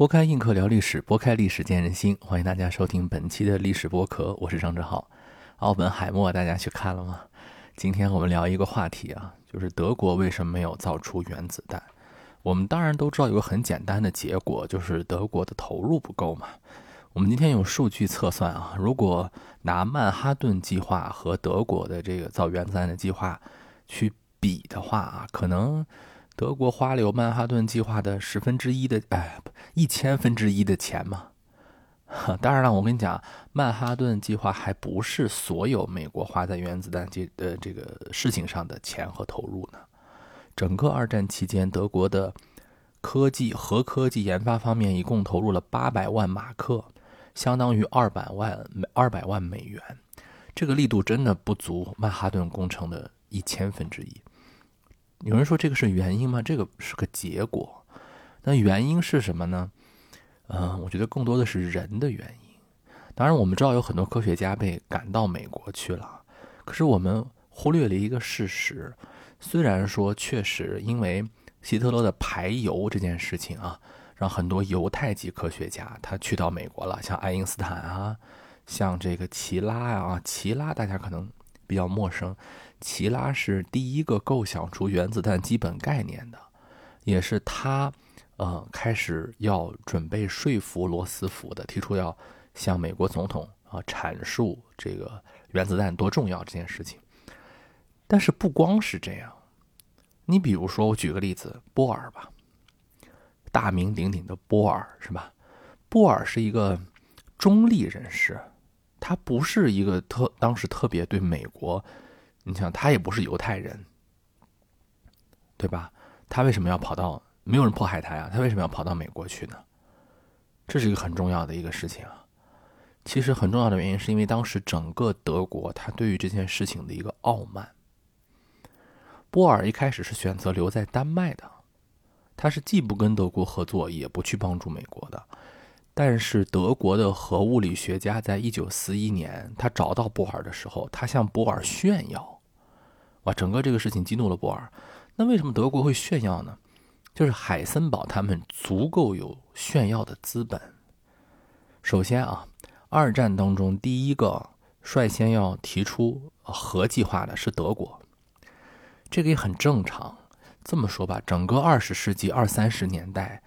拨开硬壳聊历史，拨开历史见人心。欢迎大家收听本期的历史播客，我是张志浩。奥本海默，大家去看了吗？今天我们聊一个话题啊，就是德国为什么没有造出原子弹？我们当然都知道有个很简单的结果，就是德国的投入不够嘛。我们今天用数据测算啊，如果拿曼哈顿计划和德国的这个造原子弹的计划去比的话啊，可能。德国花了有曼哈顿计划的十分之一的，哎，一千分之一的钱嘛。当然了，我跟你讲，曼哈顿计划还不是所有美国花在原子弹这呃这个事情上的钱和投入呢。整个二战期间，德国的科技核科技研发方面一共投入了八百万马克，相当于二百万二百万美元。这个力度真的不足曼哈顿工程的一千分之一。有人说这个是原因吗？这个是个结果。那原因是什么呢？嗯，我觉得更多的是人的原因。当然，我们知道有很多科学家被赶到美国去了，可是我们忽略了一个事实。虽然说确实因为希特勒的排犹这件事情啊，让很多犹太籍科学家他去到美国了，像爱因斯坦啊，像这个齐拉啊，齐拉大家可能比较陌生。齐拉是第一个构想出原子弹基本概念的，也是他，呃，开始要准备说服罗斯福的，提出要向美国总统啊阐述这个原子弹多重要这件事情。但是不光是这样，你比如说，我举个例子，波尔吧，大名鼎鼎的波尔是吧？波尔是一个中立人士，他不是一个特当时特别对美国。你想，他也不是犹太人，对吧？他为什么要跑到？没有人迫害他呀，他为什么要跑到美国去呢？这是一个很重要的一个事情啊。其实很重要的原因是因为当时整个德国，他对于这件事情的一个傲慢。波尔一开始是选择留在丹麦的，他是既不跟德国合作，也不去帮助美国的。但是德国的核物理学家在一九四一年，他找到波尔的时候，他向波尔炫耀，哇，整个这个事情激怒了波尔。那为什么德国会炫耀呢？就是海森堡他们足够有炫耀的资本。首先啊，二战当中第一个率先要提出核计划的是德国，这个也很正常。这么说吧，整个二十世纪二三十年代。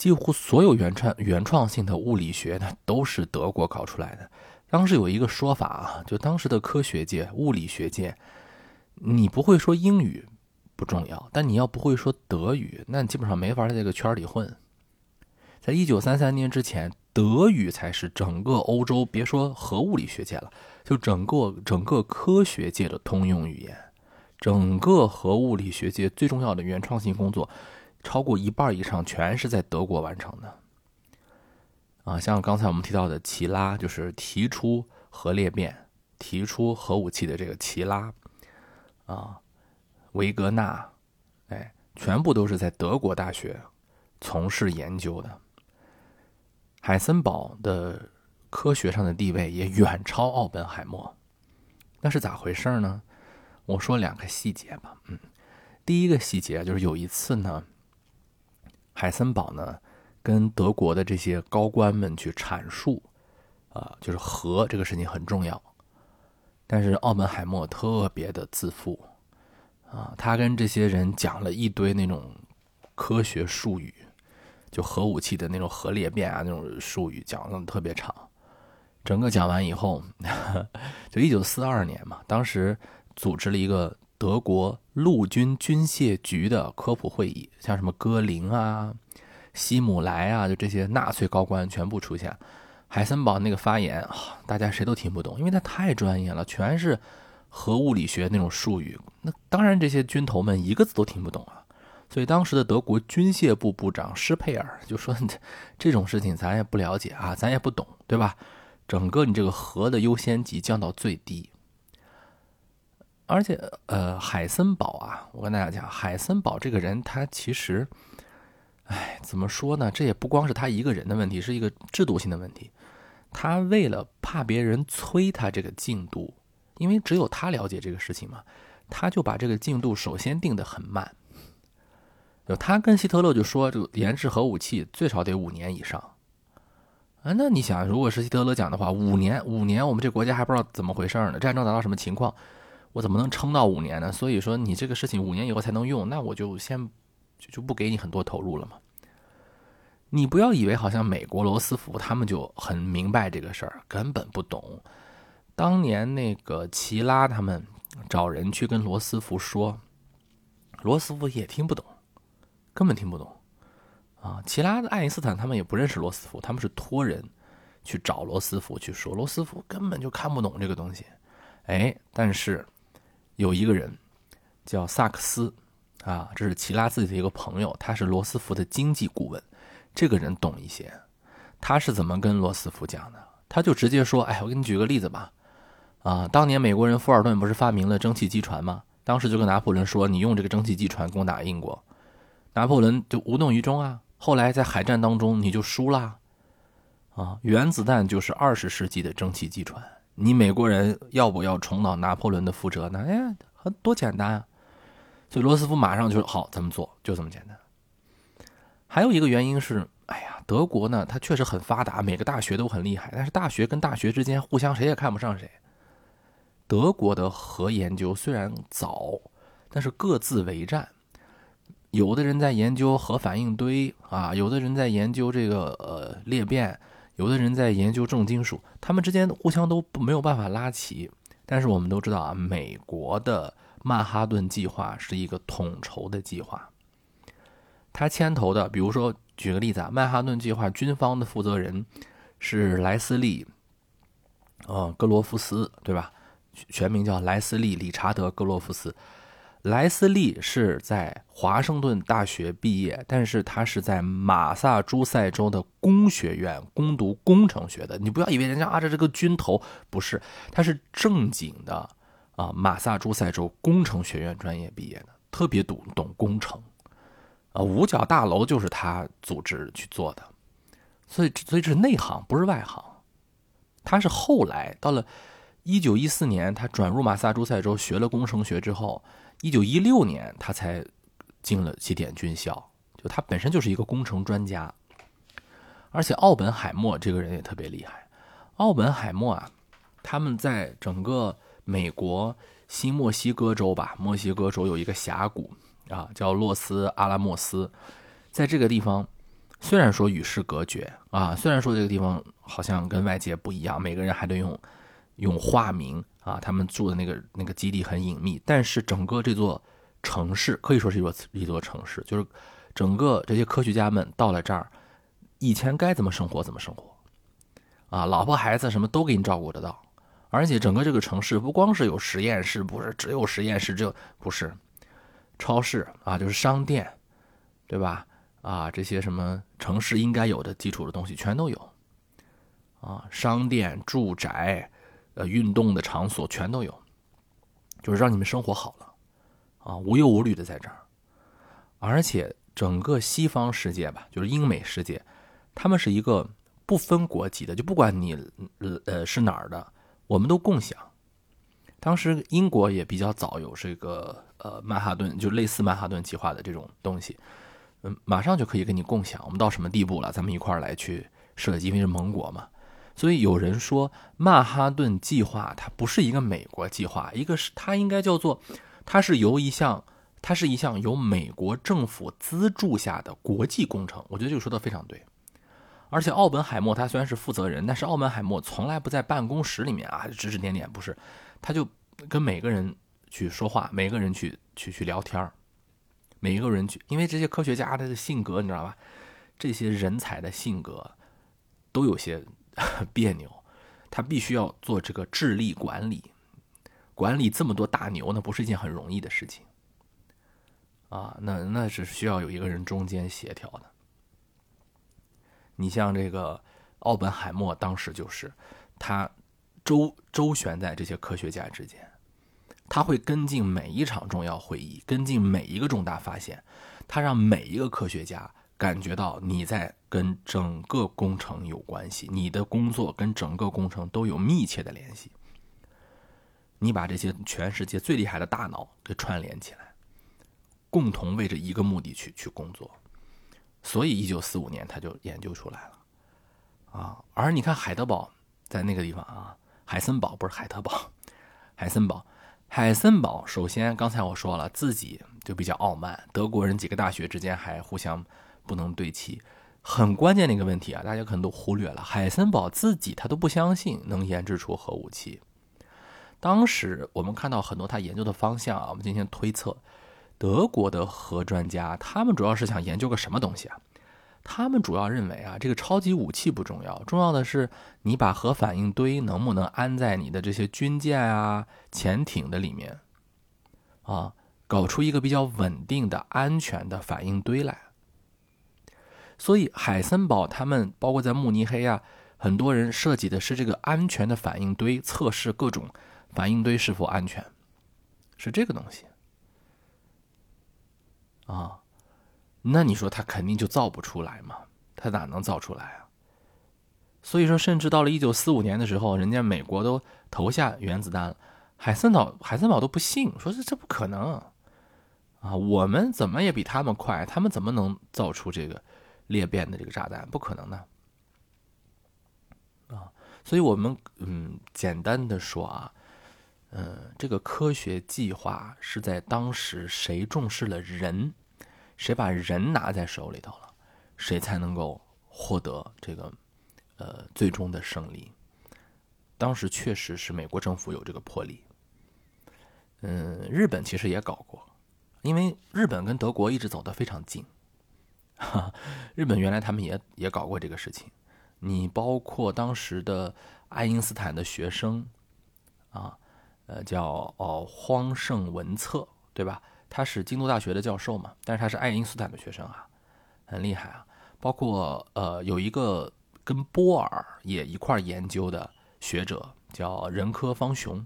几乎所有原创原创性的物理学呢，都是德国搞出来的。当时有一个说法啊，就当时的科学界、物理学界，你不会说英语不重要，但你要不会说德语，那你基本上没法在这个圈里混。在一九三三年之前，德语才是整个欧洲，别说核物理学界了，就整个整个科学界的通用语言。整个核物理学界最重要的原创性工作。超过一半以上全是在德国完成的，啊，像刚才我们提到的齐拉，就是提出核裂变、提出核武器的这个齐拉，啊，维格纳，哎，全部都是在德国大学从事研究的。海森堡的科学上的地位也远超奥本海默，那是咋回事呢？我说两个细节吧，嗯，第一个细节就是有一次呢。海森堡呢，跟德国的这些高官们去阐述，啊，就是核这个事情很重要。但是奥本海默特别的自负，啊，他跟这些人讲了一堆那种科学术语，就核武器的那种核裂变啊那种术语，讲的特别长。整个讲完以后，就一九四二年嘛，当时组织了一个。德国陆军军械局的科普会议，像什么戈林啊、希姆莱啊，就这些纳粹高官全部出现。海森堡那个发言，大家谁都听不懂，因为他太专业了，全是核物理学那种术语。那当然，这些军头们一个字都听不懂啊。所以当时的德国军械部部长施佩尔就说：“ 这种事情咱也不了解啊，咱也不懂，对吧？整个你这个核的优先级降到最低。”而且，呃，海森堡啊，我跟大家讲，海森堡这个人，他其实，哎，怎么说呢？这也不光是他一个人的问题，是一个制度性的问题。他为了怕别人催他这个进度，因为只有他了解这个事情嘛，他就把这个进度首先定得很慢。就他跟希特勒就说，这个研制核武器最少得五年以上。啊，那你想，如果是希特勒讲的话，五年，五年，我们这国家还不知道怎么回事呢，战争达到什么情况，我怎么能撑到五年呢？所以说，你这个事情五年以后才能用，那我就先就就不给你很多投入了嘛。你不要以为好像美国罗斯福他们就很明白这个事儿，根本不懂。当年那个齐拉他们找人去跟罗斯福说，罗斯福也听不懂，根本听不懂。啊，齐拉爱因斯坦他们也不认识罗斯福，他们是托人去找罗斯福去说，罗斯福根本就看不懂这个东西。哎，但是有一个人叫萨克斯，啊，这是齐拉自己的一个朋友，他是罗斯福的经济顾问，这个人懂一些。他是怎么跟罗斯福讲的？他就直接说：“哎，我给你举个例子吧。啊，当年美国人富尔顿不是发明了蒸汽机船吗？当时就跟拿破仑说，你用这个蒸汽机船攻打英国，拿破仑就无动于衷啊。”后来在海战当中你就输了，啊，原子弹就是二十世纪的蒸汽机船，你美国人要不要重蹈拿破仑的覆辙呢？哎，多简单啊！所以罗斯福马上就好，怎么做就这么简单。还有一个原因是，哎呀，德国呢，它确实很发达，每个大学都很厉害，但是大学跟大学之间互相谁也看不上谁。德国的核研究虽然早，但是各自为战。有的人在研究核反应堆啊，有的人在研究这个呃裂变，有的人在研究重金属，他们之间互相都没有办法拉齐。但是我们都知道啊，美国的曼哈顿计划是一个统筹的计划，他牵头的，比如说举个例子啊，曼哈顿计划军方的负责人是莱斯利，呃，格罗夫斯，对吧？全名叫莱斯利·理查德·格罗夫斯。莱斯利是在华盛顿大学毕业，但是他是在马萨诸塞州的工学院攻读工程学的。你不要以为人家啊这这个军头不是，他是正经的啊马萨诸塞州工程学院专业毕业的，特别懂懂工程啊。五角大楼就是他组织去做的，所以所以这是内行，不是外行。他是后来到了一九一四年，他转入马萨诸塞州学了工程学之后。一九一六年，他才进了西点军校，就他本身就是一个工程专家，而且奥本海默这个人也特别厉害。奥本海默啊，他们在整个美国新墨西哥州吧，墨西哥州有一个峡谷啊，叫洛斯阿拉莫斯，在这个地方，虽然说与世隔绝啊，虽然说这个地方好像跟外界不一样，每个人还得用用化名。啊，他们住的那个那个基地很隐秘，但是整个这座城市可以说是一座一座城市，就是整个这些科学家们到了这儿，以前该怎么生活怎么生活，啊，老婆孩子什么都给你照顾得到，而且整个这个城市不光是有实验室，不是只有实验室，只有不是超市啊，就是商店，对吧？啊，这些什么城市应该有的基础的东西全都有，啊，商店、住宅。呃，运动的场所全都有，就是让你们生活好了，啊，无忧无虑的在这儿。而且整个西方世界吧，就是英美世界，他们是一个不分国籍的，就不管你呃是哪儿的，我们都共享。当时英国也比较早有这个呃曼哈顿，就类似曼哈顿计划的这种东西，嗯，马上就可以跟你共享。我们到什么地步了？咱们一块儿来去设计，因为是盟国嘛。所以有人说，曼哈顿计划它不是一个美国计划，一个是它应该叫做，它是由一项，它是一项由美国政府资助下的国际工程。我觉得这个说的非常对。而且奥本海默他虽然是负责人，但是奥本海默从来不在办公室里面啊指指点点，不是，他就跟每个人去说话，每个人去去去聊天每一个人去，因为这些科学家他的性格你知道吧，这些人才的性格都有些。别扭，他必须要做这个智力管理，管理这么多大牛，那不是一件很容易的事情啊。那那是需要有一个人中间协调的。你像这个奥本海默，当时就是他周周旋在这些科学家之间，他会跟进每一场重要会议，跟进每一个重大发现，他让每一个科学家。感觉到你在跟整个工程有关系，你的工作跟整个工程都有密切的联系。你把这些全世界最厉害的大脑给串联起来，共同为着一个目的去去工作，所以一九四五年他就研究出来了，啊，而你看海德堡在那个地方啊，海森堡不是海德堡，海森堡，海森堡首先刚才我说了自己就比较傲慢，德国人几个大学之间还互相不能对齐，很关键的一个问题啊，大家可能都忽略了，海森堡自己他都不相信能研制出核武器。当时我们看到很多他研究的方向啊，我们进行推测。德国的核专家，他们主要是想研究个什么东西啊？他们主要认为啊，这个超级武器不重要，重要的是你把核反应堆能不能安在你的这些军舰啊、潜艇的里面啊，搞出一个比较稳定的、安全的反应堆来。所以海森堡他们，包括在慕尼黑啊，很多人设计的是这个安全的反应堆，测试各种反应堆是否安全，是这个东西。啊，那你说他肯定就造不出来嘛？他哪能造出来啊？所以说，甚至到了一九四五年的时候，人家美国都投下原子弹了，海森堡海森堡都不信，说这这不可能啊！我们怎么也比他们快，他们怎么能造出这个裂变的这个炸弹？不可能的啊！所以我们嗯，简单的说啊。嗯，这个科学计划是在当时谁重视了人，谁把人拿在手里头了，谁才能够获得这个呃最终的胜利。当时确实是美国政府有这个魄力。嗯，日本其实也搞过，因为日本跟德国一直走得非常近。哈，日本原来他们也也搞过这个事情。你包括当时的爱因斯坦的学生啊。呃，叫哦荒盛文策，对吧？他是京都大学的教授嘛，但是他是爱因斯坦的学生啊，很厉害啊。包括呃，有一个跟波尔也一块研究的学者叫仁科方雄，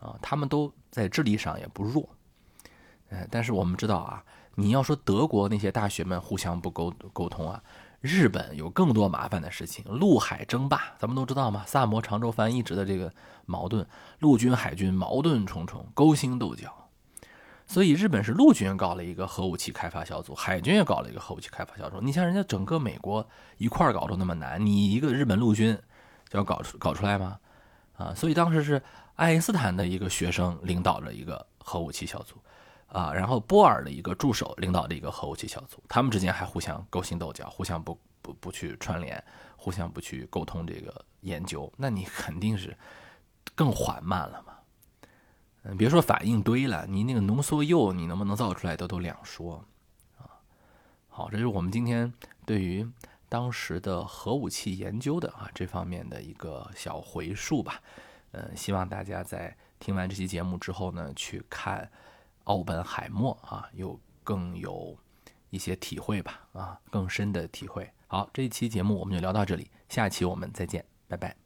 啊，他们都在智力上也不弱。呃，但是我们知道啊，你要说德国那些大学们互相不沟沟通啊。日本有更多麻烦的事情，陆海争霸，咱们都知道嘛，萨摩长州藩一直的这个矛盾，陆军海军矛盾重重，勾心斗角。所以日本是陆军搞了一个核武器开发小组，海军也搞了一个核武器开发小组。你像人家整个美国一块搞都那么难，你一个日本陆军就要搞出搞出来吗？啊，所以当时是爱因斯坦的一个学生领导着一个核武器小组。啊，然后波尔的一个助手领导的一个核武器小组，他们之间还互相勾心斗角，互相不不不去串联，互相不去沟通这个研究，那你肯定是更缓慢了嘛。嗯，别说反应堆了，你那个浓缩铀你能不能造出来都都两说啊。好，这是我们今天对于当时的核武器研究的啊这方面的一个小回述吧。嗯，希望大家在听完这期节目之后呢，去看。奥本海默啊，有更有一些体会吧，啊，更深的体会。好，这一期节目我们就聊到这里，下期我们再见，拜拜。